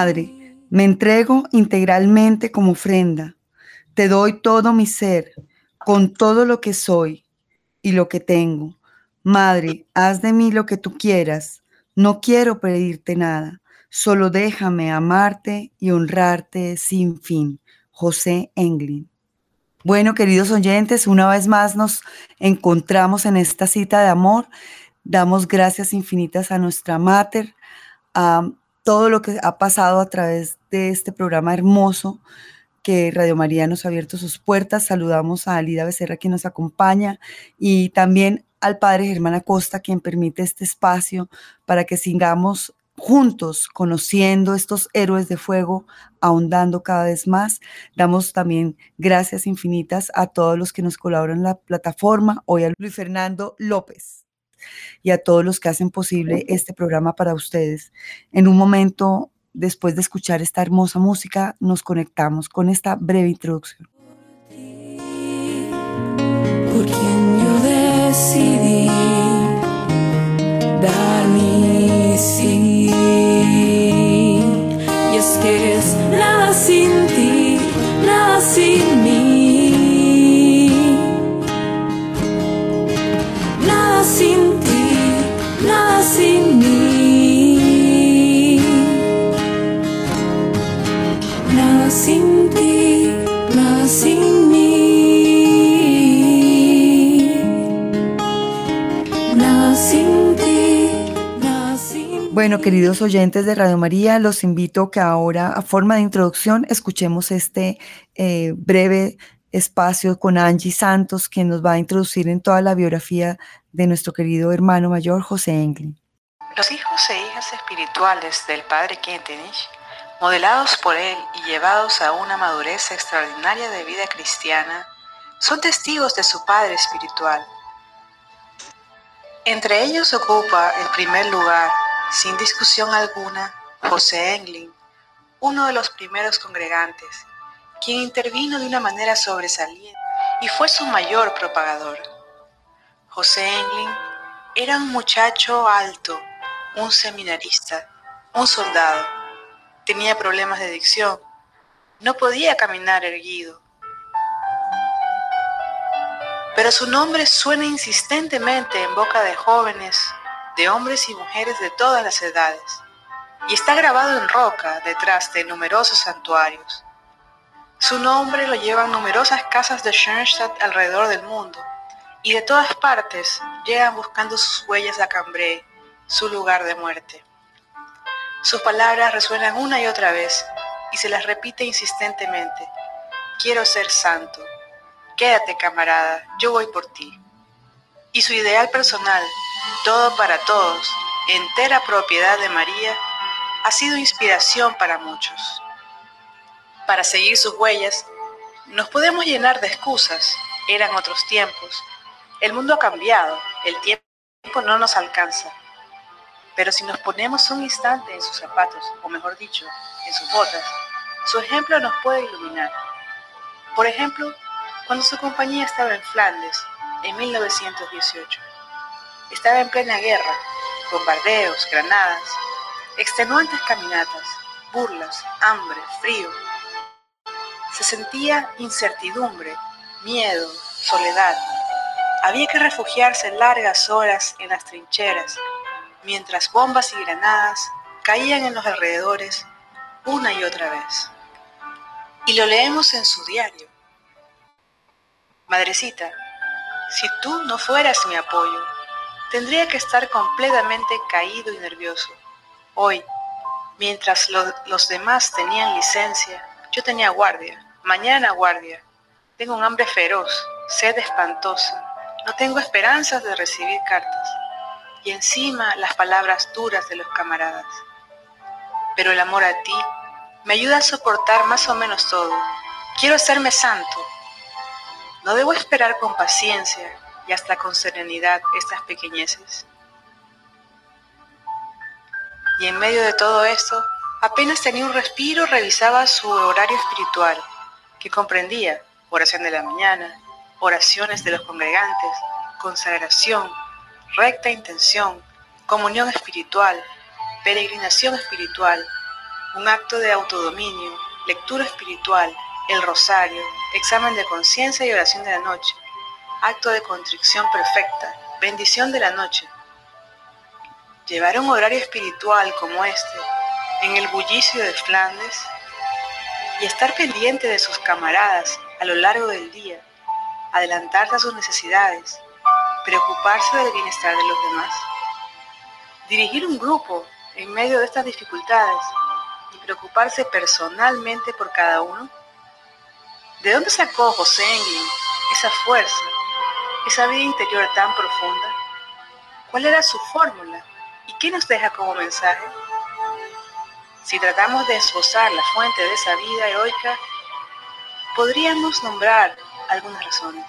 Madre, me entrego integralmente como ofrenda. Te doy todo mi ser, con todo lo que soy y lo que tengo. Madre, haz de mí lo que tú quieras. No quiero pedirte nada. Solo déjame amarte y honrarte sin fin. José Englin. Bueno, queridos oyentes, una vez más nos encontramos en esta cita de amor. Damos gracias infinitas a nuestra mater, a todo lo que ha pasado a través de este programa hermoso que Radio María nos ha abierto sus puertas. Saludamos a Alida Becerra, quien nos acompaña, y también al Padre Germán Acosta, quien permite este espacio para que sigamos juntos conociendo estos héroes de fuego, ahondando cada vez más. Damos también gracias infinitas a todos los que nos colaboran en la plataforma, hoy a Luis Fernando López y a todos los que hacen posible este programa para ustedes. En un momento, después de escuchar esta hermosa música, nos conectamos con esta breve introducción. Por queridos oyentes de Radio María, los invito que ahora, a forma de introducción, escuchemos este eh, breve espacio con Angie Santos, quien nos va a introducir en toda la biografía de nuestro querido hermano mayor José Englin. Los hijos e hijas espirituales del Padre Kentenich, modelados por él y llevados a una madurez extraordinaria de vida cristiana, son testigos de su Padre espiritual. Entre ellos ocupa el primer lugar, sin discusión alguna, José Englin, uno de los primeros congregantes, quien intervino de una manera sobresaliente y fue su mayor propagador. José Englin era un muchacho alto, un seminarista, un soldado. Tenía problemas de dicción. No podía caminar erguido. Pero su nombre suena insistentemente en boca de jóvenes, de hombres y mujeres de todas las edades, y está grabado en roca detrás de numerosos santuarios. Su nombre lo llevan numerosas casas de Schoenstatt alrededor del mundo, y de todas partes llegan buscando sus huellas a Cambrai, su lugar de muerte. Sus palabras resuenan una y otra vez, y se las repite insistentemente. Quiero ser santo. Quédate, camarada, yo voy por ti. Y su ideal personal, todo para todos, entera propiedad de María, ha sido inspiración para muchos. Para seguir sus huellas, nos podemos llenar de excusas, eran otros tiempos, el mundo ha cambiado, el tiempo no nos alcanza. Pero si nos ponemos un instante en sus zapatos, o mejor dicho, en sus botas, su ejemplo nos puede iluminar. Por ejemplo, cuando su compañía estaba en Flandes, en 1918. Estaba en plena guerra, bombardeos, granadas, extenuantes caminatas, burlas, hambre, frío. Se sentía incertidumbre, miedo, soledad. Había que refugiarse largas horas en las trincheras, mientras bombas y granadas caían en los alrededores una y otra vez. Y lo leemos en su diario. Madrecita, si tú no fueras mi apoyo, tendría que estar completamente caído y nervioso. Hoy, mientras lo- los demás tenían licencia, yo tenía guardia, mañana guardia. Tengo un hambre feroz, sed espantosa, no tengo esperanzas de recibir cartas. Y encima las palabras duras de los camaradas. Pero el amor a ti me ayuda a soportar más o menos todo. Quiero hacerme santo. No debo esperar con paciencia hasta con serenidad estas pequeñeces. Y en medio de todo esto, apenas tenía un respiro, revisaba su horario espiritual. que comprendía oración de la mañana, oraciones de los congregantes, consagración, recta intención, comunión espiritual, peregrinación espiritual, un acto de autodominio, lectura espiritual, el rosario, examen de conciencia y oración de la noche, acto de contrición perfecta, bendición de la noche. Llevar un horario espiritual como este, en el bullicio de Flandes, y estar pendiente de sus camaradas a lo largo del día, adelantarse a sus necesidades, preocuparse del bienestar de los demás, dirigir un grupo en medio de estas dificultades y preocuparse personalmente por cada uno? ¿De dónde sacó José Englin esa fuerza, esa vida interior tan profunda? ¿Cuál era su fórmula y qué nos deja como mensaje? Si tratamos de esbozar la fuente de esa vida heroica, podríamos nombrar algunas razones.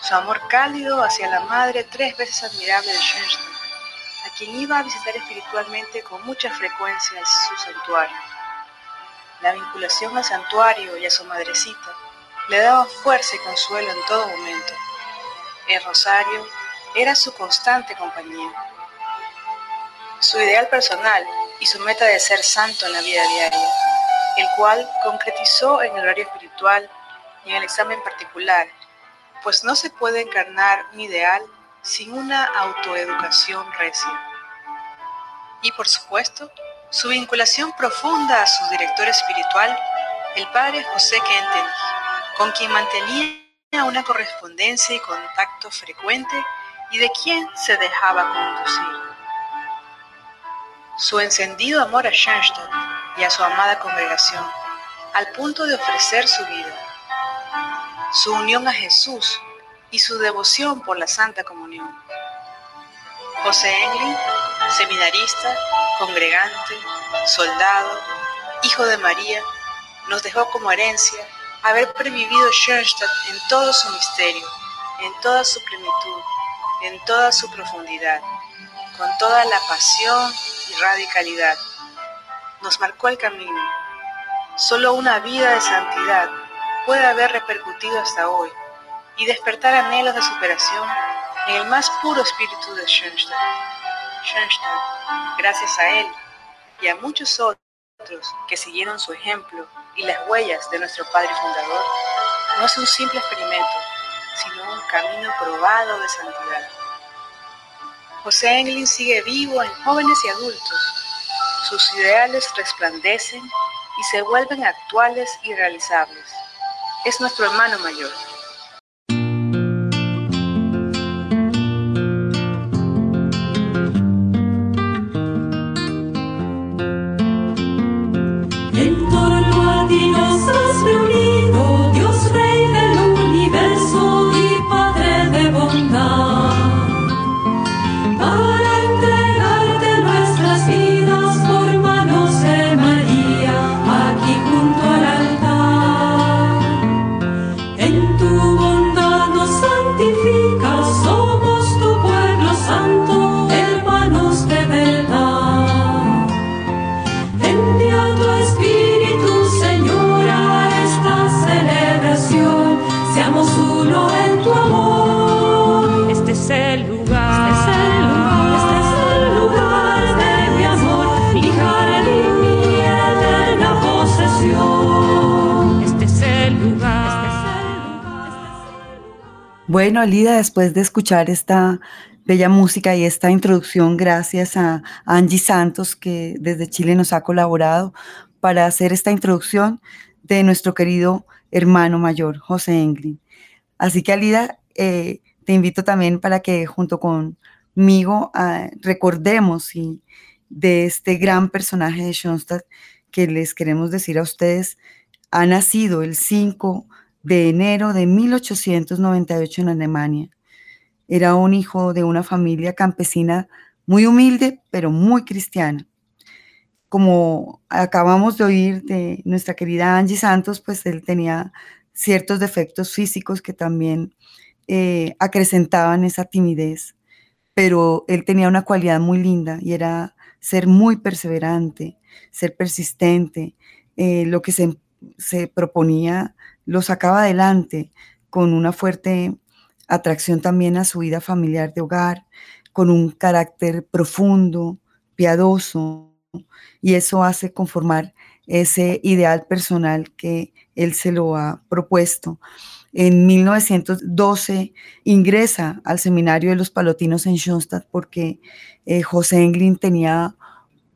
Su amor cálido hacia la madre tres veces admirable de Schoenstatt, a quien iba a visitar espiritualmente con mucha frecuencia en su santuario. La vinculación al santuario y a su madrecita le daba fuerza y consuelo en todo momento. El rosario era su constante compañía. Su ideal personal y su meta de ser santo en la vida diaria, el cual concretizó en el horario espiritual y en el examen particular, pues no se puede encarnar un ideal sin una autoeducación recia. Y por supuesto, su vinculación profunda a su director espiritual, el padre José Kentenich, con quien mantenía una correspondencia y contacto frecuente y de quien se dejaba conducir. Su encendido amor a Schoenstatt y a su amada congregación, al punto de ofrecer su vida. Su unión a Jesús y su devoción por la Santa Comunión. José Englin, seminarista, congregante, soldado, hijo de María, nos dejó como herencia haber previvido Schoenstatt en todo su misterio, en toda su plenitud, en toda su profundidad, con toda la pasión y radicalidad. Nos marcó el camino. Solo una vida de santidad puede haber repercutido hasta hoy y despertar anhelos de superación en el más puro espíritu de Schoenstatt. Schoenstatt, gracias a él y a muchos otros que siguieron su ejemplo y las huellas de nuestro Padre Fundador, no es un simple experimento, sino un camino probado de santidad. José Englin sigue vivo en jóvenes y adultos. Sus ideales resplandecen y se vuelven actuales y realizables. Es nuestro hermano mayor. Bueno, Alida, después de escuchar esta bella música y esta introducción, gracias a Angie Santos, que desde Chile nos ha colaborado para hacer esta introducción de nuestro querido hermano mayor, José Englin. Así que, Alida, eh, te invito también para que junto conmigo ah, recordemos de este gran personaje de Schoenstatt que les queremos decir a ustedes, ha nacido el 5 de enero de 1898 en Alemania. Era un hijo de una familia campesina muy humilde, pero muy cristiana. Como acabamos de oír de nuestra querida Angie Santos, pues él tenía ciertos defectos físicos que también eh, acrecentaban esa timidez, pero él tenía una cualidad muy linda y era ser muy perseverante, ser persistente, eh, lo que se se proponía lo sacaba adelante con una fuerte atracción también a su vida familiar de hogar, con un carácter profundo, piadoso, y eso hace conformar ese ideal personal que él se lo ha propuesto. En 1912 ingresa al seminario de los palotinos en Schoenstatt porque eh, José Englin tenía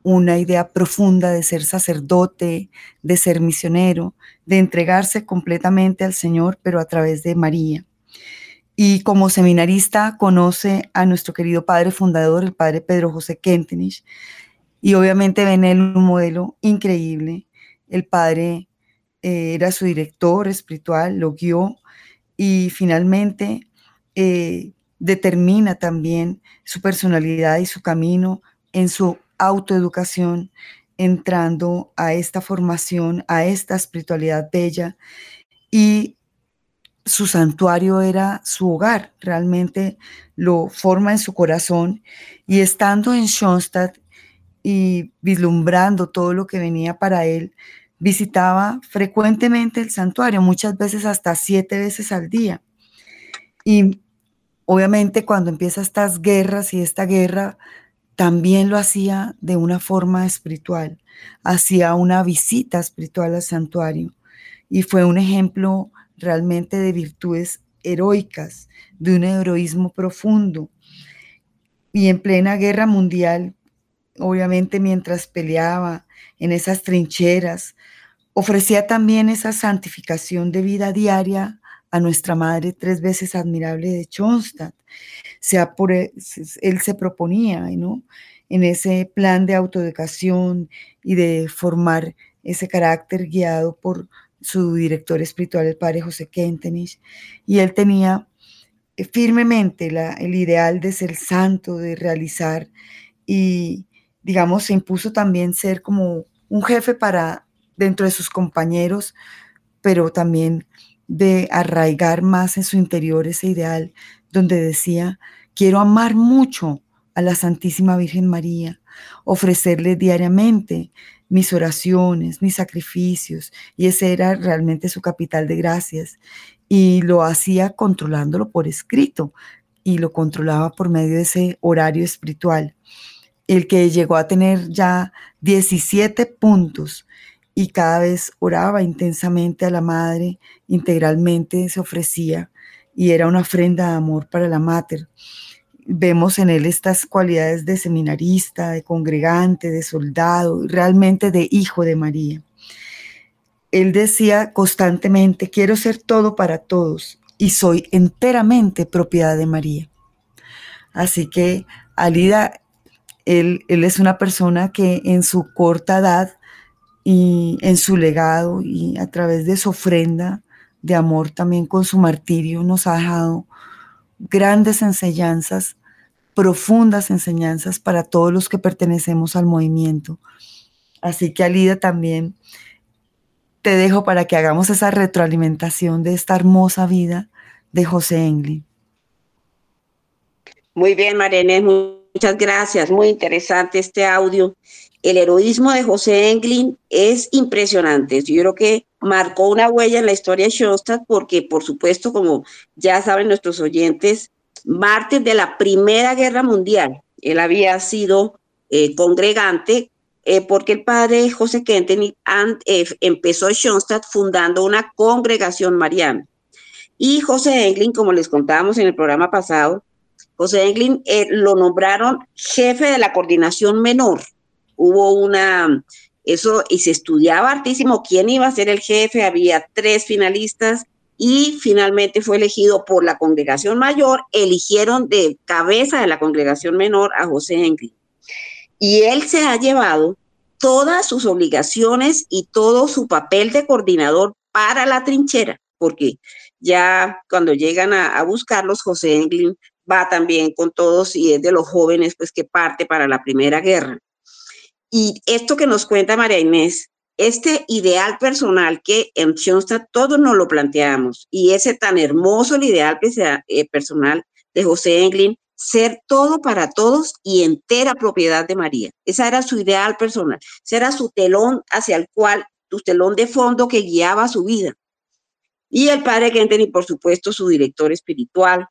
una idea profunda de ser sacerdote, de ser misionero, de entregarse completamente al Señor, pero a través de María. Y como seminarista conoce a nuestro querido padre fundador, el padre Pedro José Kentenich, y obviamente ven en él un modelo increíble. El padre eh, era su director espiritual, lo guió y finalmente eh, determina también su personalidad y su camino en su autoeducación, entrando a esta formación, a esta espiritualidad bella. Y su santuario era su hogar, realmente lo forma en su corazón. Y estando en Schoenstatt y vislumbrando todo lo que venía para él, visitaba frecuentemente el santuario, muchas veces hasta siete veces al día. Y obviamente cuando empieza estas guerras y esta guerra también lo hacía de una forma espiritual, hacía una visita espiritual al santuario y fue un ejemplo realmente de virtudes heroicas, de un heroísmo profundo. Y en plena guerra mundial, obviamente mientras peleaba en esas trincheras, ofrecía también esa santificación de vida diaria a nuestra Madre tres veces admirable de Schoenstatt. Sea por, e, él se proponía, ¿no? En ese plan de autoeducación y de formar ese carácter guiado por su director espiritual, el padre José Kentenich, y él tenía eh, firmemente el ideal de ser santo, de realizar, y digamos, se impuso también ser como un jefe para dentro de sus compañeros, pero también de arraigar más en su interior ese ideal donde decía, quiero amar mucho a la Santísima Virgen María, ofrecerle diariamente mis oraciones, mis sacrificios, y ese era realmente su capital de gracias. Y lo hacía controlándolo por escrito y lo controlaba por medio de ese horario espiritual. El que llegó a tener ya 17 puntos y cada vez oraba intensamente a la Madre, integralmente se ofrecía y era una ofrenda de amor para la Mater. Vemos en él estas cualidades de seminarista, de congregante, de soldado, realmente de hijo de María. Él decía constantemente, quiero ser todo para todos y soy enteramente propiedad de María. Así que Alida, él, él es una persona que en su corta edad y en su legado y a través de su ofrenda de amor también con su martirio nos ha dejado grandes enseñanzas, profundas enseñanzas para todos los que pertenecemos al movimiento. Así que Alida también te dejo para que hagamos esa retroalimentación de esta hermosa vida de José Engli. Muy bien, Marene, muchas gracias. Muy interesante este audio el heroísmo de José Englin es impresionante. Yo creo que marcó una huella en la historia de Schoenstatt porque, por supuesto, como ya saben nuestros oyentes, mártir de la Primera Guerra Mundial. Él había sido eh, congregante eh, porque el padre José Kentenich eh, empezó Schoenstatt fundando una congregación mariana. Y José Englin, como les contábamos en el programa pasado, José Englin lo nombraron jefe de la coordinación menor hubo una, eso, y se estudiaba hartísimo quién iba a ser el jefe, había tres finalistas y finalmente fue elegido por la congregación mayor, eligieron de cabeza de la congregación menor a José Henry. Y él se ha llevado todas sus obligaciones y todo su papel de coordinador para la trinchera, porque ya cuando llegan a, buscarlos, José Englin va también con todos y es de los jóvenes pues que parte para la primera guerra. Y esto que nos cuenta María Inés, este ideal personal que en Schoenstatt todos nos lo planteamos y ese tan hermoso el ideal eh, personal de José Englin, ser todo para todos y entera propiedad de María. Esa era su ideal personal, ese era su telón hacia el cual su telón de fondo que guiaba su vida. Y el padre Kenton, por supuesto, su director espiritual,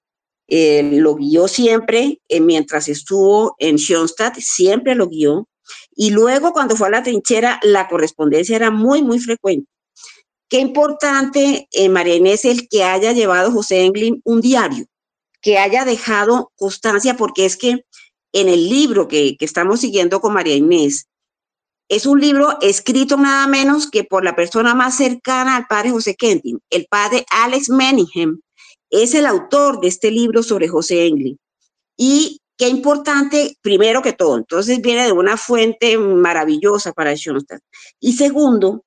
eh, lo guió siempre eh, mientras estuvo en Schoenstatt, siempre lo guió. Y luego cuando fue a la trinchera, la correspondencia era muy, muy frecuente. Qué importante, eh, María Inés, el que haya llevado José Englin un diario, que haya dejado constancia, porque es que en el libro que, que estamos siguiendo con María Inés, es un libro escrito nada menos que por la persona más cercana al padre José Kentin, el padre Alex Meningham, es el autor de este libro sobre José Englin. Y qué importante, primero que todo, entonces viene de una fuente maravillosa para Schoenstatt. Y segundo,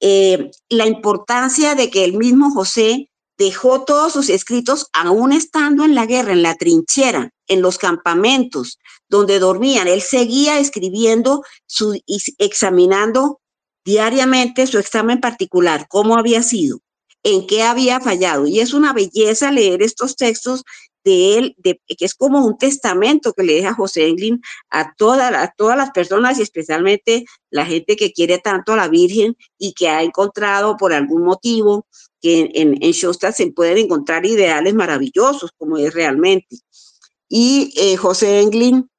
eh, la importancia de que el mismo José dejó todos sus escritos aún estando en la guerra, en la trinchera, en los campamentos donde dormían. Él seguía escribiendo, su, examinando diariamente su examen particular, cómo había sido, en qué había fallado. Y es una belleza leer estos textos de él, de, que es como un testamento que le deja José Englin a, toda, a todas las personas y especialmente la gente que quiere tanto a la Virgen y que ha encontrado por algún motivo que en, en se pueden encontrar ideales maravillosos, como es realmente. Y eh, José Englin,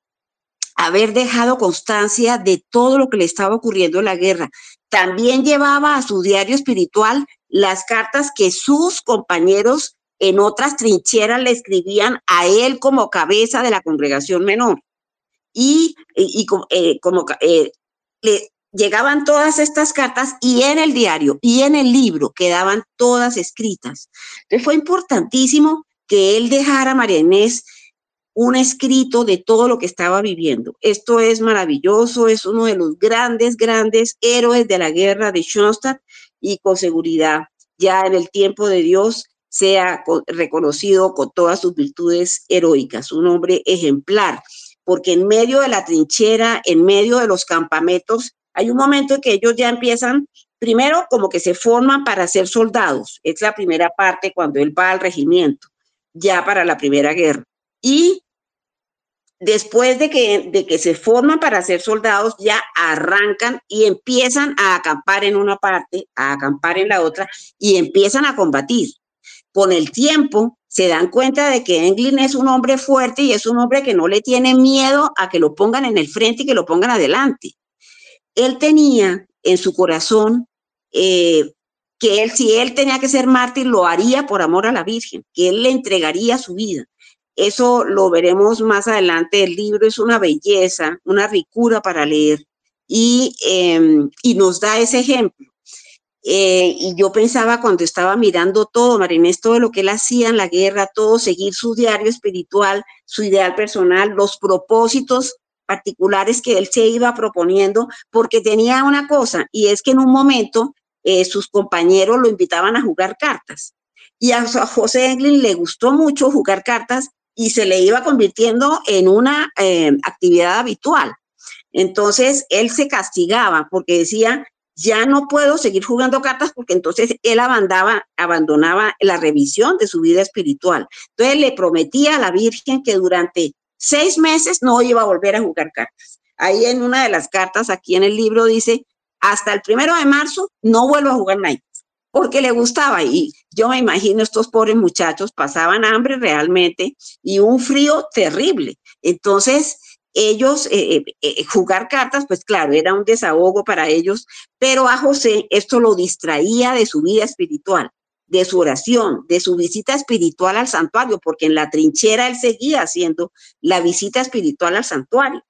haber dejado constancia de todo lo que le estaba ocurriendo en la guerra. También llevaba a su diario espiritual las cartas que sus compañeros en otras trincheras le escribían a él como cabeza de la congregación menor. Y, y, eh, como eh, le llegaban todas estas cartas y en el diario y en el libro quedaban todas escritas. Entonces fue importantísimo que él dejara a María un escrito de todo lo que estaba viviendo. Esto es maravilloso, es uno de los grandes, grandes héroes de la guerra de Schoenstatt y con seguridad ya en el tiempo de Dios sea reconocido con todas sus virtudes heroicas, un hombre ejemplar, porque en medio de la trinchera, en medio de los campamentos, hay un momento en que ellos ya empiezan, primero como que se forman para ser soldados, es la primera parte cuando él va al regimiento, ya para la primera guerra. Y después de que, de que se forman para ser soldados, ya arrancan y empiezan a acampar en una parte, a acampar en la otra y empiezan a combatir con el tiempo se dan cuenta de que Englin es un hombre fuerte y es un hombre que no le tiene miedo a que lo pongan en el frente y que lo pongan adelante. Él tenía en su corazón eh, que él, si él tenía que ser mártir, lo haría por amor a la Virgen, que él le entregaría su vida. Eso lo veremos más adelante. El libro es una belleza, una ricura para leer y, em, y nos da ese ejemplo. Eh, y yo pensaba cuando estaba mirando todo, Marinés, todo lo que él hacía en la guerra, todo, seguir su diario espiritual, su ideal personal, los propósitos particulares que él se iba proponiendo, porque tenía una cosa, y es que en un momento eh, sus compañeros lo invitaban a jugar cartas. Y a, José Englin le gustó mucho jugar cartas y se le iba convirtiendo en una eh, actividad habitual. Entonces él se castigaba porque decía, ya no puedo seguir jugando cartas porque entonces él abandonaba, la revisión de su vida espiritual. Entonces le prometía a la Virgen que durante seis meses no iba a volver a jugar cartas. Ahí en una de las cartas, aquí en el libro dice, hasta el primero de marzo no vuelvo a jugar naipes, porque le gustaba. Y yo me imagino estos pobres muchachos pasaban hambre realmente y un frío terrible. Entonces, ellos eh, eh, jugar cartas, pues claro, era un desahogo para ellos, pero a José esto lo distraía de su vida espiritual, de su oración, de su visita espiritual al santuario, porque en la trinchera él seguía haciendo la visita espiritual al santuario.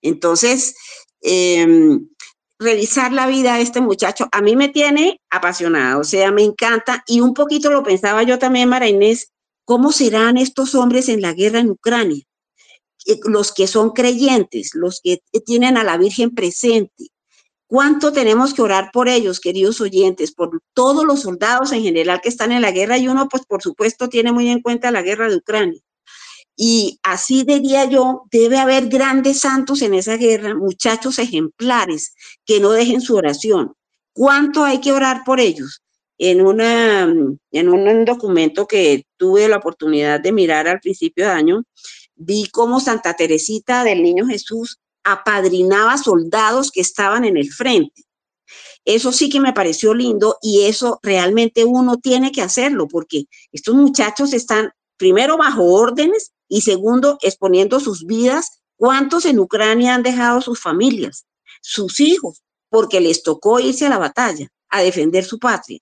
Entonces, em, revisar la vida de este muchacho a mí me tiene apasionada, o sea, me encanta y un poquito lo pensaba yo también, Mara Inés, ¿cómo serán estos hombres en la guerra en Ucrania? Eh, los que son creyentes, los que tienen a la Virgen presente. ¿Cuánto tenemos que orar por ellos, queridos oyentes, por todos los soldados en general que están en la guerra? Y uno, pues, por supuesto, tiene muy en cuenta la guerra de Ucrania. Y así diría yo, debe haber grandes santos en esa guerra, muchachos ejemplares que no dejen su oración. ¿Cuánto hay que orar por ellos? En, una, en un documento que tuve la oportunidad de mirar al principio de año, vi cómo Santa Teresita del Niño Jesús apadrinaba soldados que estaban en el frente. eso sí que me pareció lindo y eso realmente uno tiene que hacerlo porque estos muchachos están primero bajo órdenes y segundo exponiendo sus vidas. ¿Cuántos en Ucrania han dejado sus familias, sus hijos, porque les tocó irse a la batalla, a defender su patria?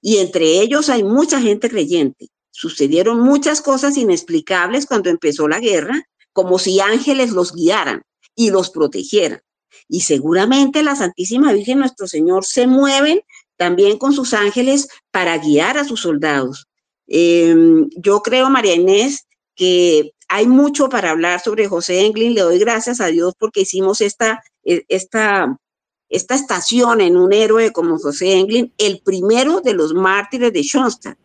Y entre ellos hay mucha gente creyente. Sucedieron muchas cosas inexplicables cuando empezó la guerra, como si ángeles los guiaran y los protegieran. Y seguramente la Santísima Virgen Nuestro Señor se mueven también con sus ángeles para guiar a sus soldados. Em, yo creo, María Inés, que hay mucho para hablar sobre José Englin. Le doy gracias a Dios porque hicimos esta, e, esta, esta estación en un héroe como José Englin, el primero de los mártires de Schoenstatt,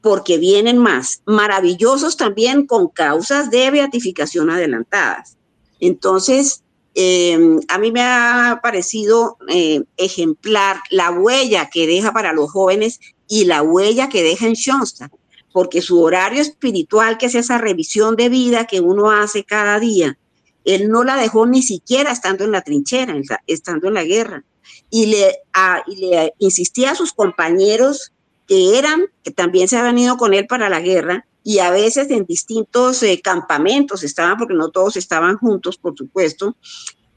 porque vienen más, maravillosos también con causas de beatificación adelantadas. Entonces, em, a mí me ha parecido eh, ejemplar la huella que deja para los jóvenes y la huella que deja en Schoenstatt, porque su horario espiritual, que es esa revisión de vida que uno hace cada día, él no la dejó ni siquiera estando en la trinchera, estando en la guerra. Y le, y le insistía a sus compañeros que eran, que también se habían ido con él para la guerra, y a veces en distintos eh, campamentos estaban, porque no todos estaban juntos, por supuesto,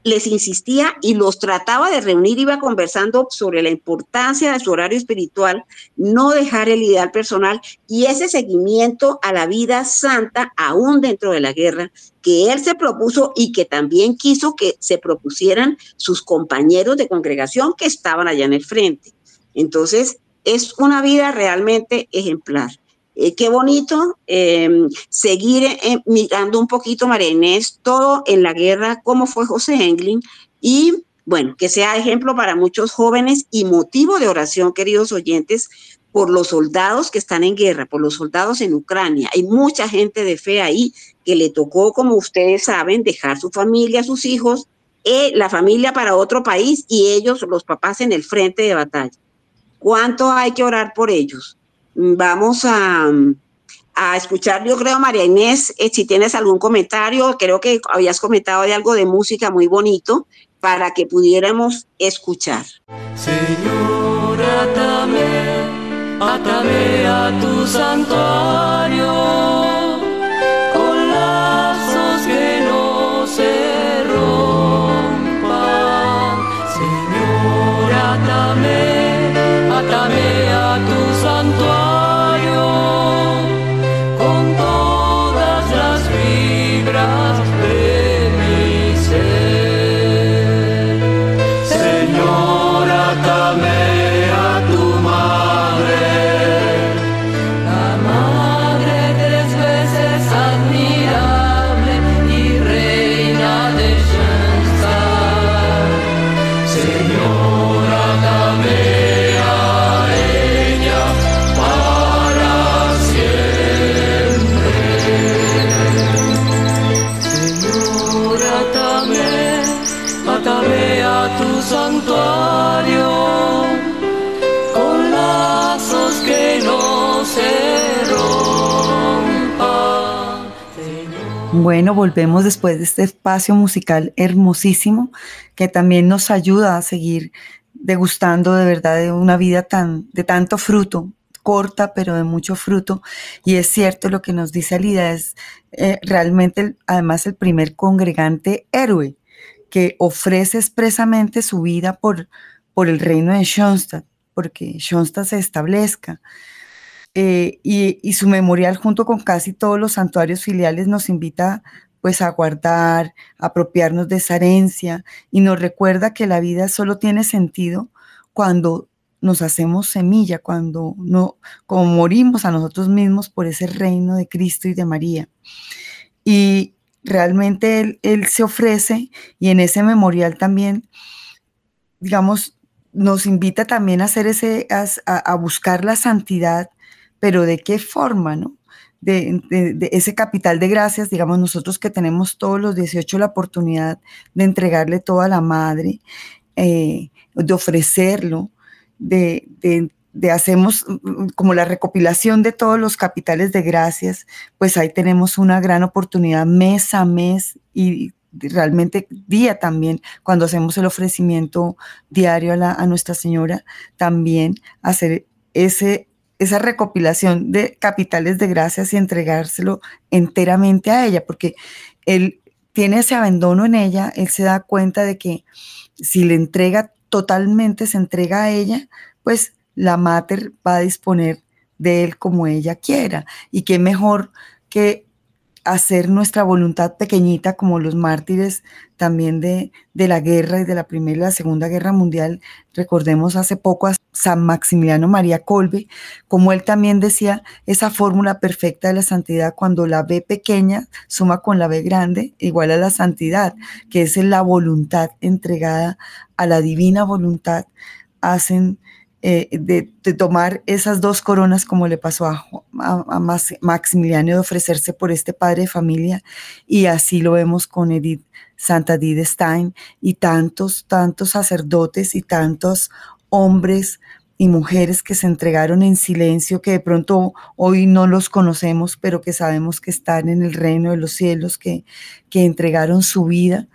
les insistía y los trataba de reunir, iba conversando sobre la importancia de su horario espiritual, no dejar el ideal personal y ese seguimiento a la vida santa aún dentro de la guerra que él se propuso y que también quiso que se propusieran sus compañeros de congregación que estaban allá en el frente. Entonces, es una vida realmente ejemplar. Eh, qué bonito em, seguir eh, mirando un poquito, María Inés, todo en la guerra, cómo fue José Englin, y bueno, que sea ejemplo para muchos jóvenes y motivo de oración, queridos oyentes, por los soldados que están en guerra, por los soldados en Ucrania. Hay mucha gente de fe ahí que le tocó, como ustedes saben, dejar su familia, sus hijos, eh, la familia para otro país y ellos, los papás, en el frente de batalla. ¿Cuánto hay que orar por ellos? Vamos a, escuchar, yo creo, María Inés, eh, si tienes algún comentario, creo que habías comentado de algo de música muy bonito para que pudiéramos escuchar. Señor, atame, atame a tu santuario Bueno, volvemos después de este espacio musical hermosísimo que también nos ayuda a seguir degustando de verdad de una vida tan de tanto fruto, corta pero de mucho fruto. Y es cierto lo que nos dice Alida, es eh, realmente además el primer congregante héroe que ofrece expresamente su vida por, por el reino de Schoenstatt, porque Schoenstatt se establezca. Eh, y, y su memorial junto con casi todos los santuarios filiales nos invita pues a guardar, a apropiarnos de esa herencia y nos recuerda que la vida solo tiene sentido cuando nos hacemos semilla, cuando no, como morimos a nosotros mismos por ese reino de Cristo y de María. Y realmente él, él se ofrece y en ese memorial también, digamos, nos invita también a hacer ese, a, a buscar la santidad, pero de qué forma, ¿no? De, ese capital de gracias, digamos, nosotros que tenemos todos los 18 la oportunidad de entregarle todo a la madre, eh, de ofrecerlo, de, de, hacemos como la recopilación de todos los capitales de gracias, pues ahí tenemos una gran oportunidad mes a mes y realmente día también, cuando hacemos el ofrecimiento diario a, a Nuestra Señora, también hacer ese, esa recopilación de capitales de gracias y entregárselo enteramente a ella, porque él tiene ese abandono en ella, él se da cuenta de que si le entrega totalmente, se entrega a ella, pues la mater va a disponer de él como ella quiera. Y qué mejor que hacer nuestra voluntad pequeñita como los mártires también de, de, la guerra y de la Primera y la Segunda Guerra Mundial. Recordemos hace poco a San Maximiliano María Colbe, como él también decía esa fórmula perfecta de la santidad, cuando la B pequeña suma con la B grande, igual a la santidad, que es la voluntad entregada a la divina voluntad, hacen eh, de, tomar esas dos coronas como le pasó a, a, Maximiliano de ofrecerse por este padre de familia y así lo vemos con Edith Santa Edith Stein y tantos, tantos sacerdotes y tantos hombres y mujeres que se entregaron en silencio, que de pronto hoy no los conocemos, pero que sabemos que están en el reino de los cielos, que, que entregaron su vida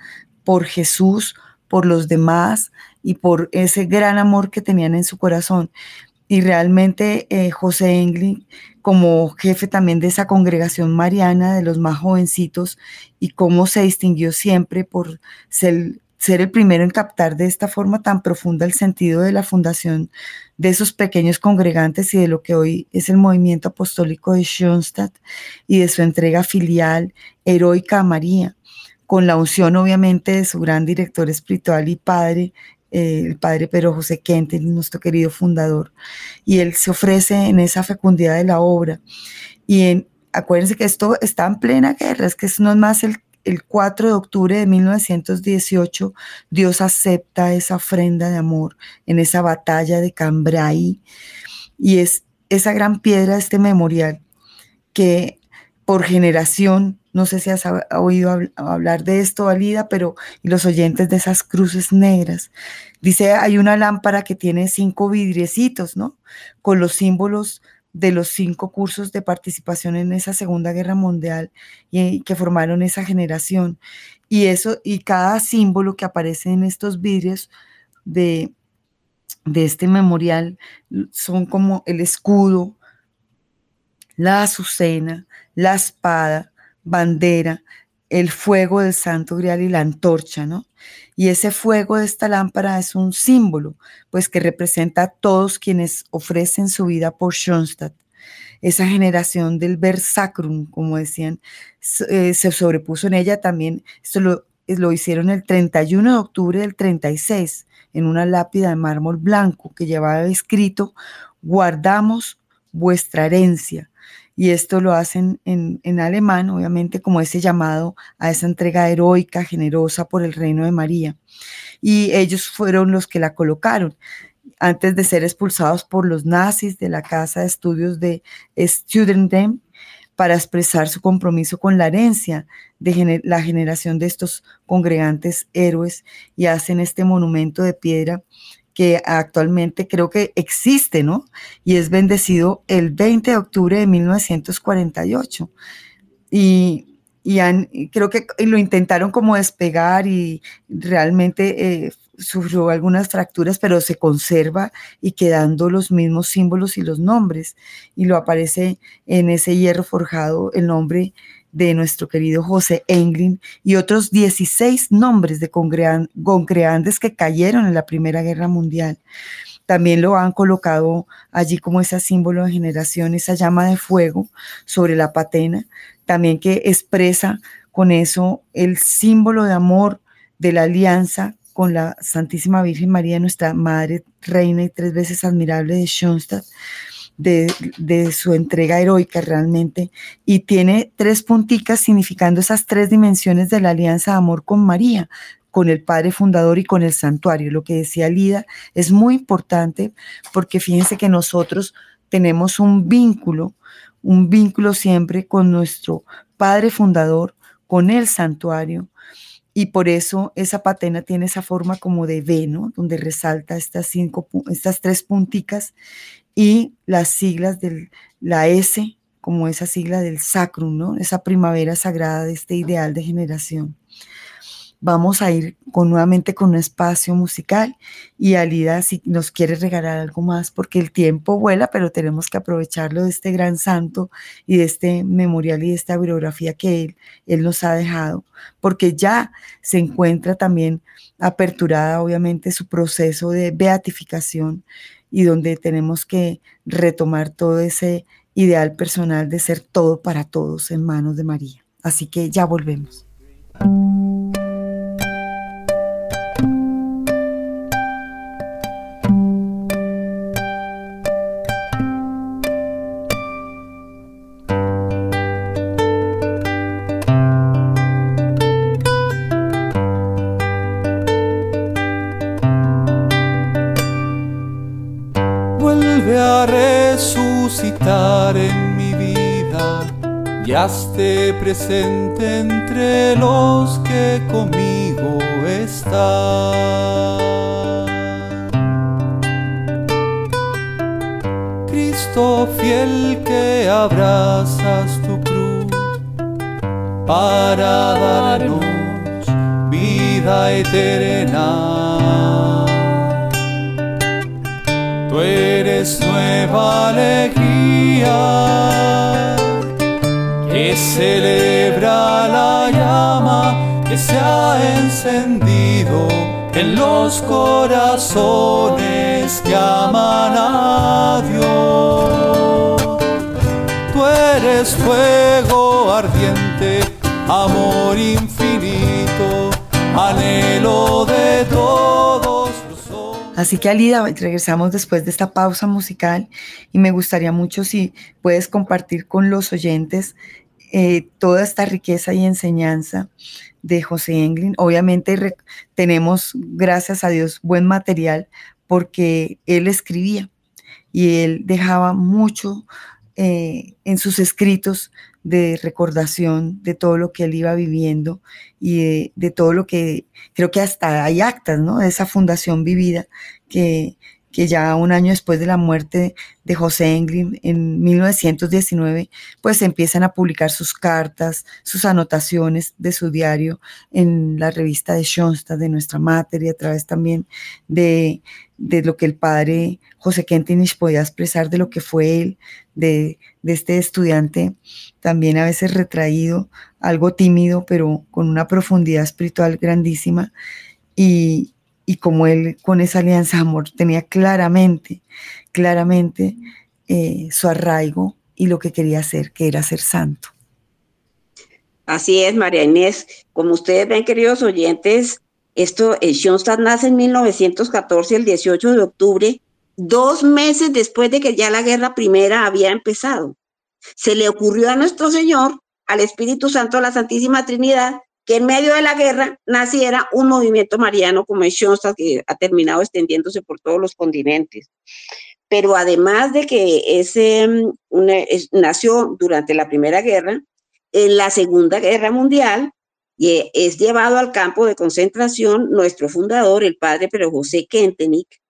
por Jesús, por los demás, y por ese gran amor que tenían en su corazón. Y realmente eh, José Engli, como jefe también de esa congregación mariana de los más jovencitos, y cómo se distinguió siempre por ser, ser el primero en captar de esta forma tan profunda el sentido de la fundación de esos pequeños congregantes y de lo que hoy es el movimiento apostólico de Schoenstatt y de su entrega filial heroica a María, con la unción obviamente de su gran director espiritual y padre, el padre Pedro José Quente, nuestro querido fundador, y él se ofrece en esa fecundidad de la obra. Y en, acuérdense que esto está en plena guerra, es que no es más el, el 4 de octubre de 1918, Dios acepta esa ofrenda de amor en esa batalla de Cambrai, y es esa gran piedra, este memorial, que por generación no sé si has oído hablar de esto, Alida, pero y los oyentes de esas cruces negras. Dice, hay una lámpara que tiene cinco vidriecitos, ¿no? Con los símbolos de los cinco cursos de participación en esa Segunda Guerra Mundial y, que formaron esa generación. Y eso, y cada símbolo que aparece en estos vidrios de, de este memorial son como el escudo, la azucena, la espada, bandera, el fuego del Santo Grial y la antorcha, ¿no? Y ese fuego de esta lámpara es un símbolo, pues que representa a todos quienes ofrecen su vida por Schoenstatt. Esa generación del Versacrum, como decían, eh, se sobrepuso en ella también. Esto lo, lo hicieron el 31 de octubre del 36, en una lápida de mármol blanco que llevaba escrito, guardamos vuestra herencia y esto lo hacen en, alemán, obviamente, como ese llamado a esa entrega heroica, generosa por el reino de María. Y ellos fueron los que la colocaron antes de ser expulsados por los nazis de la casa de estudios de Studentdem para expresar su compromiso con la herencia de la generación de estos congregantes héroes y hacen este monumento de piedra que actualmente creo que existe, ¿no? Y es bendecido el 20 de octubre de 1948. Y, y creo que lo intentaron como despegar y realmente eh, sufrió algunas fracturas, pero se conserva y quedando los mismos símbolos y los nombres. Y lo aparece en ese hierro forjado el nombre de nuestro querido José Englin y otros 16 nombres de congreantes que cayeron en la Primera Guerra Mundial. También lo han colocado allí como ese símbolo de generación, esa llama de fuego sobre la patena, también que expresa con eso el símbolo de amor de la alianza con la Santísima Virgen María, nuestra Madre, Reina y tres veces admirable de Schoenstatt, de, su entrega heroica realmente y tiene tres punticas significando esas tres dimensiones de la alianza de amor con María, con el Padre Fundador y con el santuario. Lo que decía Lida es muy importante porque fíjense que nosotros tenemos un vínculo, un vínculo siempre con nuestro Padre Fundador, con el santuario, y por eso esa patena tiene esa forma como de V, ¿no? Donde resalta estas, cinco, estas tres punticas y las siglas de la S como esa sigla del sacrum, ¿no? Esa primavera sagrada de este ideal de generación. vamos a ir con, nuevamente con un espacio musical y Alida si nos quiere regalar algo más porque el tiempo vuela, pero tenemos que aprovecharlo de este gran santo y de este memorial y de esta bibliografía que él, él nos ha dejado, porque ya se encuentra también aperturada obviamente su proceso de beatificación y donde tenemos que retomar todo ese ideal personal de ser todo para todos en manos de María. Así que ya volvemos. Presente entre los aman. Tú eres fuego ardiente, amor infinito, anhelo de todos. Así que Alida, regresamos después de esta pausa musical y me gustaría mucho si puedes compartir con los oyentes eh, toda esta riqueza y enseñanza de José Englin. Obviamente tenemos, gracias a Dios, buen material porque él escribía y él dejaba mucho eh, en sus escritos de recordación de todo lo que él iba viviendo y de, de, todo lo que creo que hasta hay actas, ¿no? De esa fundación vivida que, que ya un año después de la muerte de José Englin, en 1919, pues empiezan a publicar sus cartas, sus anotaciones de su diario en la revista de Schoenstatt, de nuestra mater, y a través también de, de lo que el padre José Kentinich podía expresar de lo que fue él, de, de este estudiante también a veces retraído, algo tímido, pero con una profundidad espiritual grandísima. Y, y como él con esa alianza amor tenía claramente, claramente eh, su arraigo y lo que quería hacer, que era ser santo. Así es, María Inés. Como ustedes ven, queridos oyentes, esto, el Schoenstatt nace en 1914, el 18 de octubre, dos meses después de que ya la guerra primera había empezado. Se le ocurrió a nuestro Señor, al Espíritu Santo, a la Santísima Trinidad, que en medio de la guerra naciera un movimiento mariano como es que ha terminado extendiéndose por todos los continentes. Pero además de que ese mm, nació durante la Primera Guerra, en la Segunda Guerra Mundial y es llevado al campo de concentración nuestro fundador, el padre Pero José Kentenich,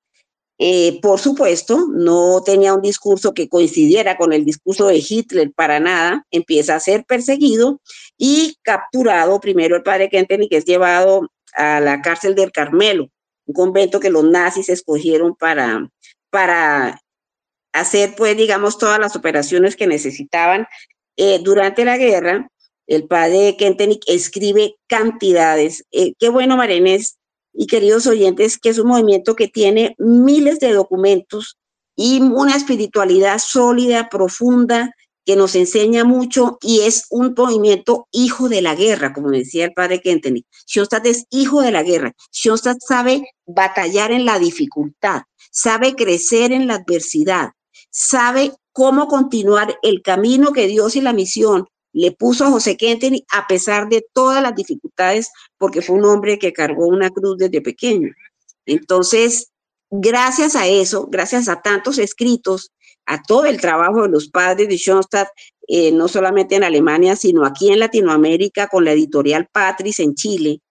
eh, por supuesto, no tenía un discurso que coincidiera con el discurso de Hitler para nada, empieza a ser perseguido y capturado primero el padre Kentenich, es llevado a la cárcel del Carmelo, un convento que los nazis escogieron para, para hacer, pues, digamos, todas las operaciones que necesitaban eh, durante la guerra. El padre Kentenich escribe cantidades. Eh, qué bueno, Marenes, y queridos oyentes, que es un movimiento que tiene miles de documentos y una espiritualidad sólida, profunda, que nos enseña mucho y es un movimiento hijo de la guerra, como decía el padre Kentenich. Schoenstatt es hijo de la guerra. Schoenstatt sabe batallar en la dificultad, sabe crecer en la adversidad, sabe cómo continuar el camino que Dios y la misión le puso a José Kentenich a pesar de todas las dificultades, porque fue un hombre que cargó una cruz desde pequeño. Entonces, gracias a eso, gracias a tantos escritos, a todo el trabajo de los padres de Schoenstatt, eh, no solamente en Alemania, sino aquí en Latinoamérica con la editorial Patris en Chile,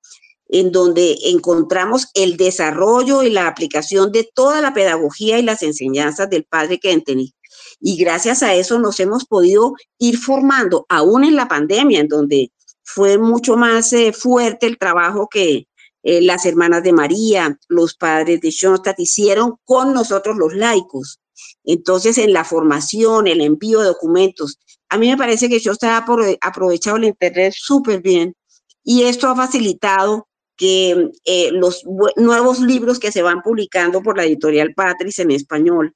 en donde encontramos el desarrollo y la aplicación de toda la pedagogía y las enseñanzas del padre Kentenich y gracias a eso nos hemos podido ir formando, aún en la pandemia, en donde fue mucho más eh, fuerte el trabajo que eh, las hermanas de María, los padres de Schoenstatt hicieron con nosotros los laicos. Entonces, en la formación, el envío de documentos, a mí me parece que Schoenstatt ha aprovechado el Internet súper bien y esto ha facilitado que eh, los nuevos libros que se van publicando por la editorial Patris en español,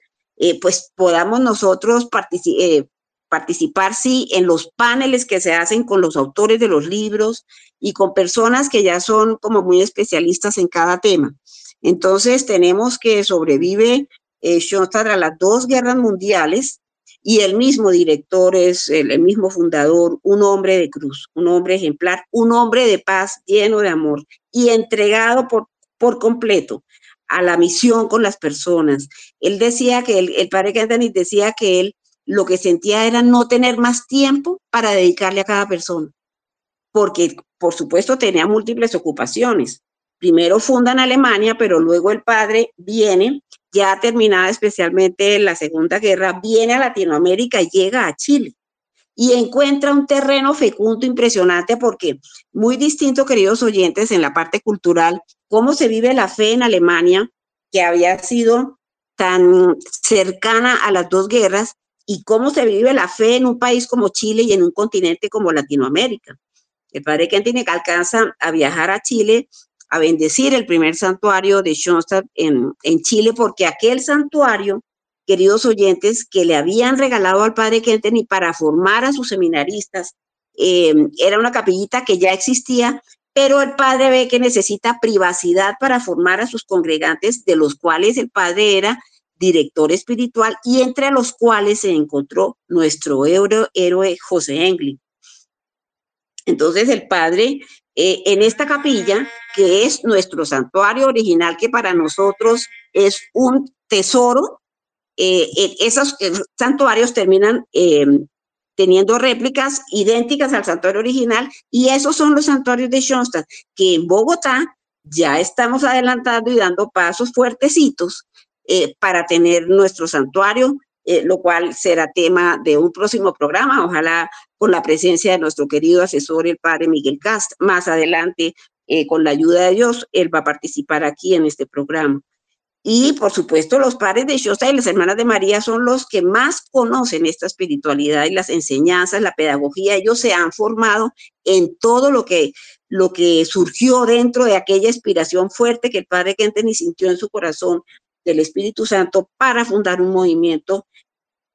pues podamos nosotros participar participar, sí, en los paneles que se hacen con los autores de los libros y con personas que ya son como muy especialistas en cada tema. Entonces tenemos que sobrevive eh, Schoenstatt a las dos guerras mundiales y el mismo director es el, el, mismo fundador, un hombre de cruz, un hombre ejemplar, un hombre de paz lleno de amor y entregado por, por completo a la misión con las personas. Él decía que el, padre Anthony decía que él lo que sentía era no tener más tiempo para dedicarle a cada persona, porque por supuesto tenía múltiples ocupaciones. Primero funda en Alemania, pero luego el padre viene, ya terminada especialmente la Segunda Guerra, viene a Latinoamérica y llega a Chile y encuentra un terreno fecundo impresionante porque muy distinto, queridos oyentes, en la parte cultural, cómo se vive la fe en Alemania, que había sido tan cercana a las dos guerras, y cómo se vive la fe en un país como Chile y en un continente como Latinoamérica. El padre que alcanza a viajar a Chile a bendecir el primer santuario de Schoenstatt en, en Chile, porque aquel santuario, queridos oyentes, que le habían regalado al padre Kentenny para formar a sus seminaristas, eh, era una capillita que ya existía, pero el padre ve que necesita privacidad para formar a sus congregantes, de los cuales el padre era director espiritual, y entre los cuales se encontró nuestro héroe José Englin. Entonces el Padre, eh, en esta capilla, que es nuestro santuario original, que para nosotros es un tesoro, eh, esos santuarios terminan eh, teniendo réplicas idénticas al santuario original, y esos son los santuarios de Schoenstatt, que en Bogotá ya estamos adelantando y dando pasos fuertecitos eh, para tener nuestro santuario, lo cual será tema de un próximo programa, ojalá con la presencia de nuestro querido asesor, el padre Miguel Cast. Más adelante, con la ayuda de Dios, él va a participar aquí en este programa. Y por supuesto, los padres de Shosta y las hermanas de María son los que más conocen esta espiritualidad y las enseñanzas, la pedagogía. Ellos se han formado en todo lo que, lo que surgió dentro de aquella inspiración fuerte que el padre Kentenny sintió en su corazón del Espíritu Santo para fundar un movimiento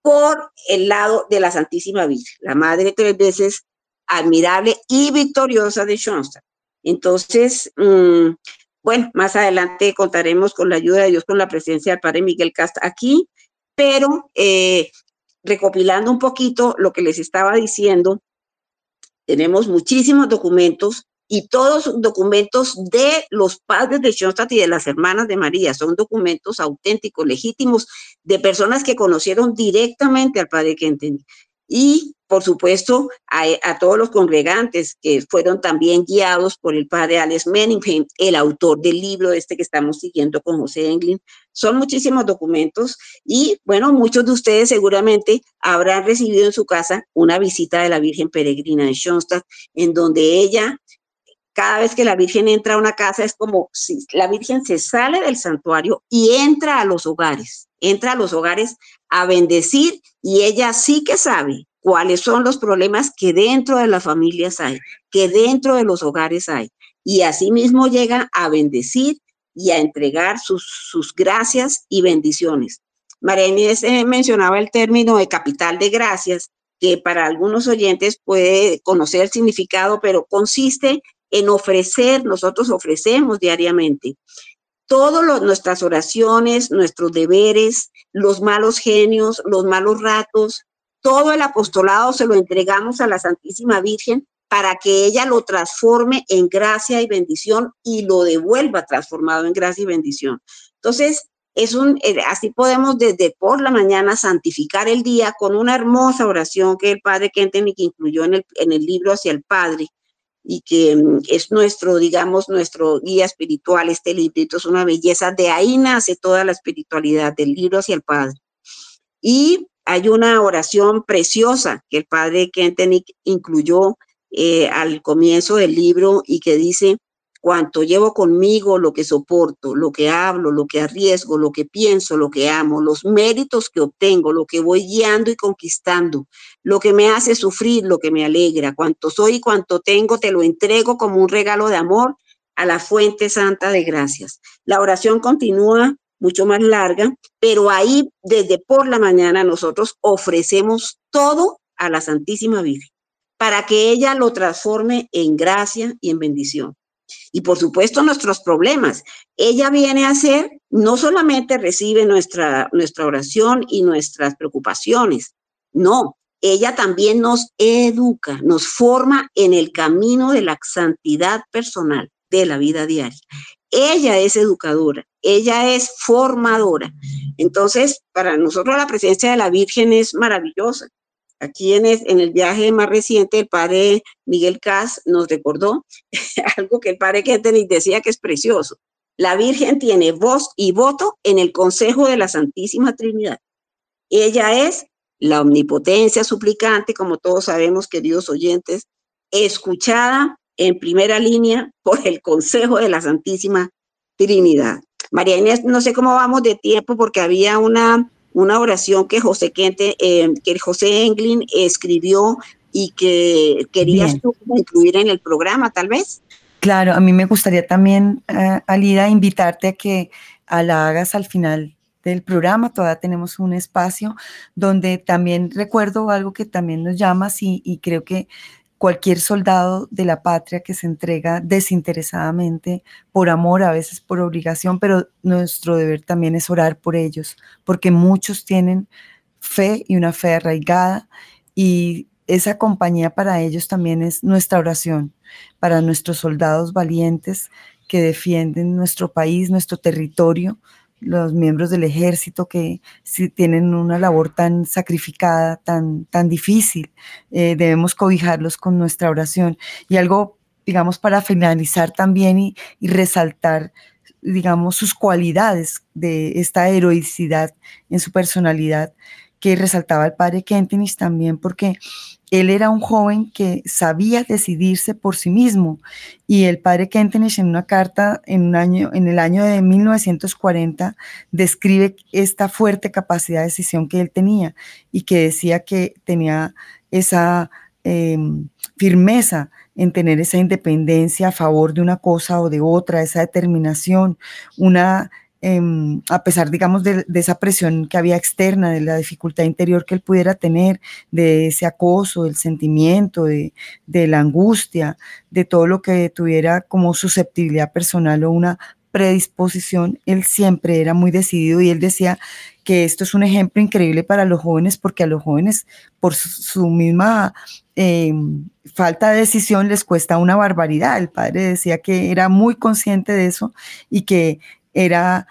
por el lado de la Santísima Virgen, la Madre tres veces admirable y victoriosa de Schoenstatt. Entonces, mm, bueno, más adelante contaremos con la ayuda de Dios, con la presencia del Padre Miguel Casta aquí, pero eh, recopilando un poquito lo que les estaba diciendo, tenemos muchísimos documentos y todos documentos de los padres de Schoenstatt y de las hermanas de María. Son documentos auténticos, legítimos, de personas que conocieron directamente al padre Kentenny. Y, por supuesto, a, todos los congregantes que fueron también guiados por el padre Alex Menningham, el autor del libro este que estamos siguiendo con José Englin. Son muchísimos documentos y, bueno, muchos de ustedes seguramente habrán recibido en su casa una visita de la Virgen Peregrina de Schoenstatt, en donde ella cada vez que la Virgen entra a una casa es como si la Virgen se sale del santuario y entra a los hogares, entra a los hogares a bendecir y ella sí que sabe cuáles son los problemas que dentro de las familias hay, que dentro de los hogares hay. Y asimismo llega a bendecir y a entregar sus, sus gracias y bendiciones. María Inés eh, mencionaba el término de capital de gracias, que para algunos oyentes puede conocer el significado, pero consiste en ofrecer, nosotros ofrecemos diariamente todas nuestras oraciones, nuestros deberes, los malos genios, los malos ratos, todo el apostolado se lo entregamos a la Santísima Virgen para que ella lo transforme en gracia y bendición y lo devuelva transformado en gracia y bendición. Entonces, es un, eh, así podemos desde por la mañana santificar el día con una hermosa oración que el padre Kenton incluyó en el, en el libro hacia el Padre, y que mm, es nuestro, digamos, nuestro guía espiritual, este librito es una belleza, de ahí nace toda la espiritualidad del libro hacia el Padre. Y hay una oración preciosa que el Padre Kentenich incluyó eh, al comienzo del libro y que dice, cuanto llevo conmigo, lo que soporto, lo que hablo, lo que arriesgo, lo que pienso, lo que amo, los méritos que obtengo, lo que voy guiando y conquistando, lo que me hace sufrir, lo que me alegra, cuanto soy y cuanto tengo, te lo entrego como un regalo de amor a la fuente santa de gracias. La oración continúa mucho más larga, pero ahí desde por la mañana nosotros ofrecemos todo a la Santísima Virgen para que ella lo transforme en gracia y en bendición. Y por supuesto nuestros problemas. Ella viene a hacer, no solamente recibe nuestra, nuestra oración y nuestras preocupaciones, no, ella también nos educa, nos forma en el camino de la santidad personal de la vida diaria. Ella es educadora, ella es formadora. Entonces, para nosotros la presencia de la Virgen es maravillosa. Aquí en el, viaje más reciente, el padre Miguel Cas nos recordó algo que el padre Kentenich decía que es precioso. La Virgen tiene voz y voto en el consejo de la Santísima Trinidad. Ella es la omnipotencia suplicante, como todos sabemos, queridos oyentes, escuchada en primera línea por el consejo de la Santísima Trinidad. María Inés, no sé cómo vamos de tiempo porque había una una oración que José Quente, eh, que José Englin escribió y que querías tú incluir en el programa, tal vez. Claro, a mí me gustaría también, uh, Alida, invitarte a que a la hagas al final del programa. Todavía tenemos un espacio donde también recuerdo algo que también nos llamas y, y creo que cualquier soldado de la patria que se entrega desinteresadamente por amor, a veces por obligación, pero nuestro deber también es orar por ellos, porque muchos tienen fe y una fe arraigada y esa compañía para ellos también es nuestra oración, para nuestros soldados valientes que defienden nuestro país, nuestro territorio, los miembros del ejército que si tienen una labor tan sacrificada, tan, tan difícil, eh, debemos cobijarlos con nuestra oración. Y algo, digamos, para finalizar también y, y resaltar, digamos, sus cualidades de esta heroicidad en su personalidad que resaltaba el padre Kentenich también, porque él era un joven que sabía decidirse por sí mismo. Y el padre Kentenich en una carta en, un año, en el año de 1940 describe esta fuerte capacidad de decisión que él tenía y que decía que tenía esa em, firmeza en tener esa independencia a favor de una cosa o de otra, esa determinación, una Em, a pesar, digamos, de, esa presión que había externa, de la dificultad interior que él pudiera tener, de ese acoso, del sentimiento, de, la angustia, de todo lo que tuviera como susceptibilidad personal o una predisposición, él siempre era muy decidido y él decía que esto es un ejemplo increíble para los jóvenes porque a los jóvenes por su, misma em, falta de decisión les cuesta una barbaridad. El padre decía que era muy consciente de eso y que era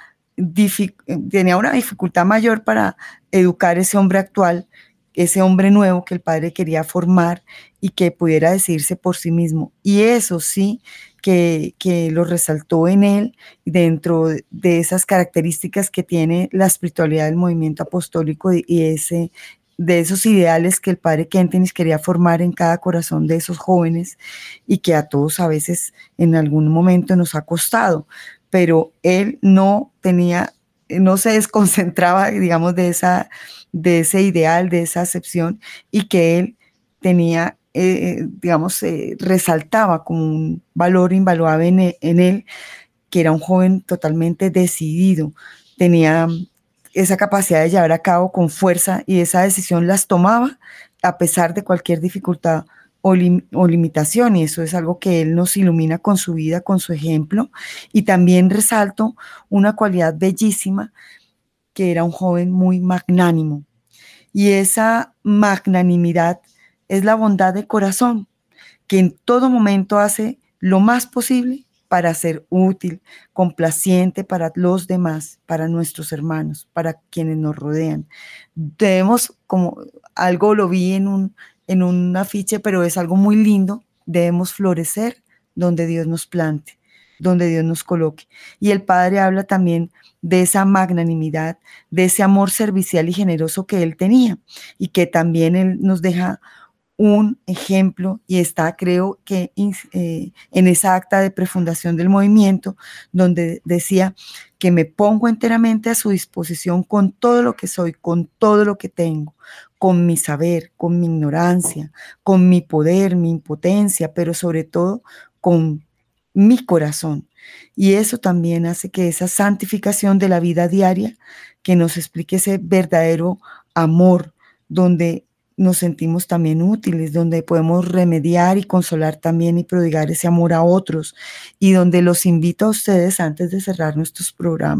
tenía una dificultad mayor para educar ese hombre actual, ese hombre nuevo que el padre quería formar y que pudiera decidirse por sí mismo. Y eso sí que, que lo resaltó en él dentro de esas características que tiene la espiritualidad del movimiento apostólico y ese, de esos ideales que el padre Kentenis quería formar en cada corazón de esos jóvenes y que a todos a veces en algún momento nos ha costado pero él no tenía, no se desconcentraba, digamos, de, esa, de ese ideal, de esa acepción, y que él tenía, eh, digamos, eh, resaltaba como un valor invaluable en, e, en él, que era un joven totalmente decidido, tenía esa capacidad de llevar a cabo con fuerza y esa decisión las tomaba a pesar de cualquier dificultad o, limitación, y eso es algo que Él nos ilumina con su vida, con su ejemplo. Y también resalto una cualidad bellísima, que era un joven muy magnánimo. Y esa magnanimidad es la bondad de corazón, que en todo momento hace lo más posible para ser útil, complaciente para los demás, para nuestros hermanos, para quienes nos rodean. Debemos, como algo lo vi en un, en un afiche, pero es algo muy lindo. Debemos florecer donde Dios nos plante, donde Dios nos coloque. Y el Padre habla también de esa magnanimidad, de ese amor servicial y generoso que Él tenía y que también Él nos deja un ejemplo y está, creo que, eh, en esa acta de prefundación del movimiento, donde decía que me pongo enteramente a su disposición con todo lo que soy, con todo lo que tengo, con mi saber, con mi ignorancia, con mi poder, mi impotencia, pero sobre todo con mi corazón. Y eso también hace que esa santificación de la vida diaria, que nos explique ese verdadero amor, donde nos sentimos también útiles, donde podemos remediar y consolar también y prodigar ese amor a otros y donde los invito a ustedes antes de cerrar nuestros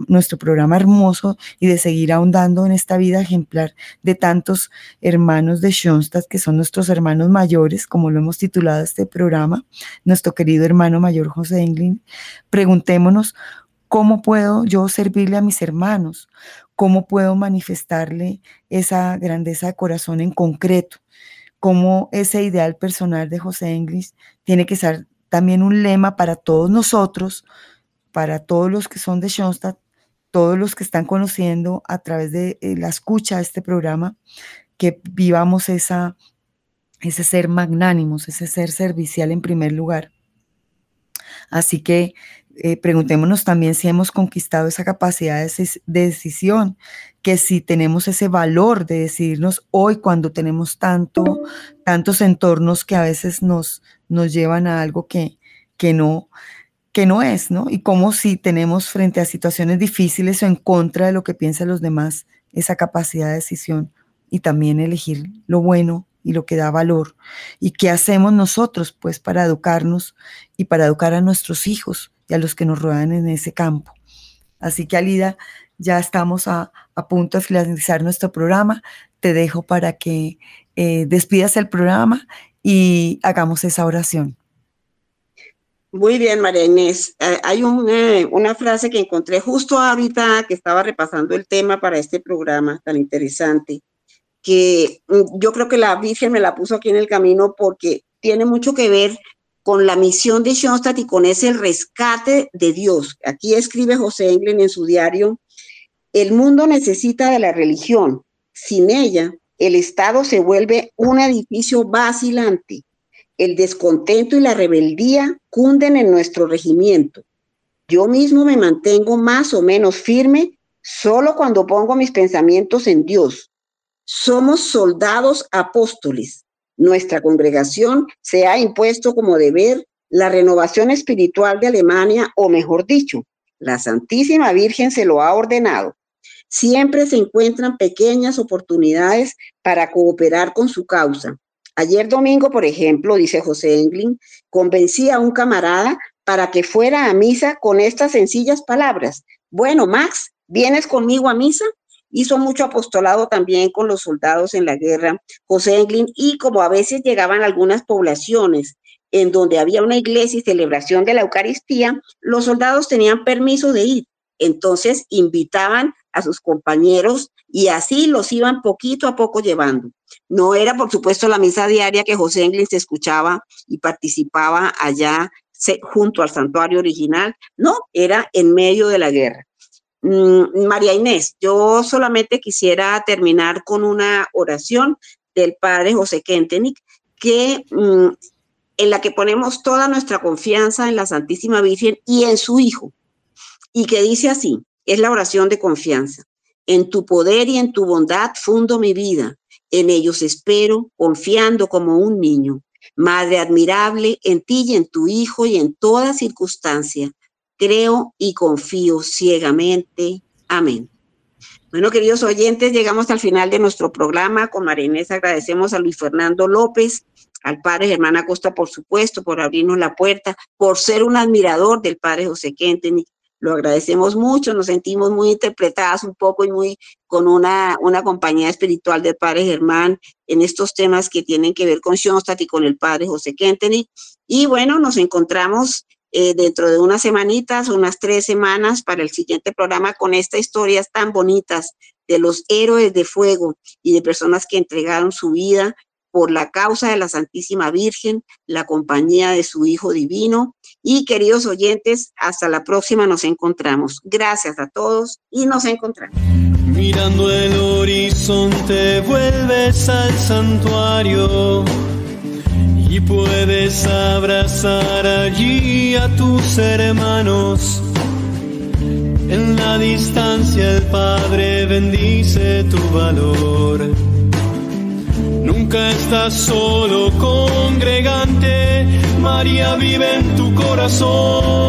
nuestro programa hermoso y de seguir ahondando en esta vida ejemplar de tantos hermanos de Schoenstatt que son nuestros hermanos mayores, como lo hemos titulado este programa, nuestro querido hermano mayor José Englin, preguntémonos ¿Cómo puedo yo servirle a mis hermanos? ¿Cómo puedo manifestarle esa grandeza de corazón en concreto? ¿Cómo ese ideal personal de José Englis tiene que ser también un lema para todos nosotros, para todos los que son de Schoenstatt, todos los que están conociendo a través de eh, la escucha de este programa, que vivamos esa, ese ser magnánimos, ese ser servicial en primer lugar. Así que eh, preguntémonos también si hemos conquistado esa capacidad de, decisión, que si tenemos ese valor de decidirnos hoy cuando tenemos tanto, tantos entornos que a veces nos, nos llevan a algo que, que, no, que no es, ¿no? Y como si tenemos frente a situaciones difíciles o en contra de lo que piensan los demás, esa capacidad de decisión y también elegir lo bueno y lo que da valor. ¿Y qué hacemos nosotros, pues, para educarnos y para educar a nuestros hijos? Y a los que nos rodean en ese campo. Así que Alida, ya estamos a, punto de finalizar nuestro programa. Te dejo para que eh, despidas el programa y hagamos esa oración. Muy bien, María Inés. Eh, hay eh, una frase que encontré justo ahorita que estaba repasando el tema para este programa tan interesante, que mm, yo creo que la Virgen me la puso aquí en el camino porque tiene mucho que ver con la misión de Schoenstatt y con ese rescate de Dios. Aquí escribe José Englen en su diario, el mundo necesita de la religión. Sin ella, el Estado se vuelve un edificio vacilante. El descontento y la rebeldía cunden en nuestro regimiento. Yo mismo me mantengo más o menos firme solo cuando pongo mis pensamientos en Dios. Somos soldados apóstoles nuestra congregación se ha impuesto como deber la renovación espiritual de Alemania, o mejor dicho, la Santísima Virgen se lo ha ordenado. Siempre se encuentran pequeñas oportunidades para cooperar con su causa. Ayer domingo, por ejemplo, dice José Englin, convencí a un camarada para que fuera a misa con estas sencillas palabras. Bueno, Max, ¿vienes conmigo a misa? Hizo mucho apostolado también con los soldados en la guerra, José Englin, y como a veces llegaban algunas poblaciones en donde había una iglesia y celebración de la Eucaristía, los soldados tenían permiso de ir. Entonces invitaban a sus compañeros y así los iban poquito a poco llevando. No era, por supuesto, la misa diaria que José Englin se escuchaba y participaba allá junto al santuario original, no, era en medio de la guerra. Mm, María Inés, yo solamente quisiera terminar con una oración del Padre José Kentenich, que, mm, en la que ponemos toda nuestra confianza en la Santísima Virgen y en su Hijo, y que dice así, es la oración de confianza. En tu poder y en tu bondad fundo mi vida, en ellos espero, confiando como un niño. Madre admirable, en ti y en tu Hijo y en toda circunstancia, creo y confío ciegamente. Amén. Bueno, queridos oyentes, llegamos al final de nuestro programa. Con Marinés agradecemos a Luis Fernando López, al padre Germán Acosta, por supuesto, por abrirnos la puerta, por ser un admirador del padre José Quentin. Lo agradecemos mucho, nos sentimos muy interpretadas un poco y muy con una, una compañía espiritual del padre Germán en estos temas que tienen que ver con Schoenstatt y con el padre José Quentin. Y bueno, nos encontramos eh, dentro de unas semanitas, unas tres semanas para el siguiente programa con estas historias tan bonitas de los héroes de fuego y de personas que entregaron su vida por la causa de la Santísima Virgen, la compañía de su Hijo Divino. Y queridos oyentes, hasta la próxima nos encontramos. Gracias a todos y nos encontramos. Mirando el horizonte vuelves al santuario y puedes abrazar allí a tus hermanos. En la distancia el Padre bendice tu valor. Nunca estás solo, congregante, María vive en tu corazón.